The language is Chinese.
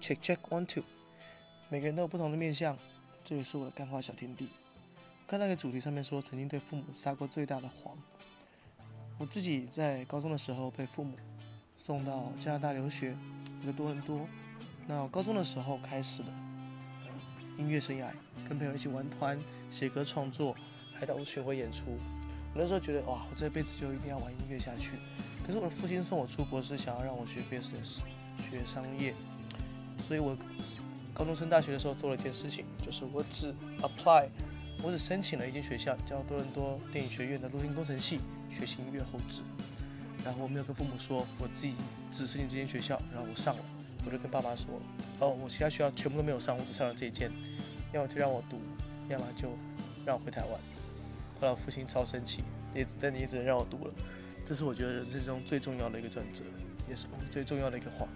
Check check one two，每个人都有不同的面相，这也是我的干花小天地。看那个主题上面说，曾经对父母撒过最大的谎。我自己在高中的时候被父母送到加拿大留学，在多伦多。那高中的时候开始的呃音乐生涯，跟朋友一起玩团、写歌创作，还到巡回演出。我那时候觉得哇，我这辈子就一定要玩音乐下去。可是我的父亲送我出国是想要让我学 business，学商业。所以我高中升大学的时候做了一件事情，就是我只 apply，我只申请了一间学校，叫多伦多电影学院的录音工程系，学习音乐后置。然后我没有跟父母说，我自己只申请这间学校，然后我上了，我就跟爸妈说，哦，我其他学校全部都没有上，我只上了这一间，要么就让我读，要么就让我回台湾。后来我父亲超生气，也但你也只能让我读了。这是我觉得人生中最重要的一个转折，也是最重要的一个话。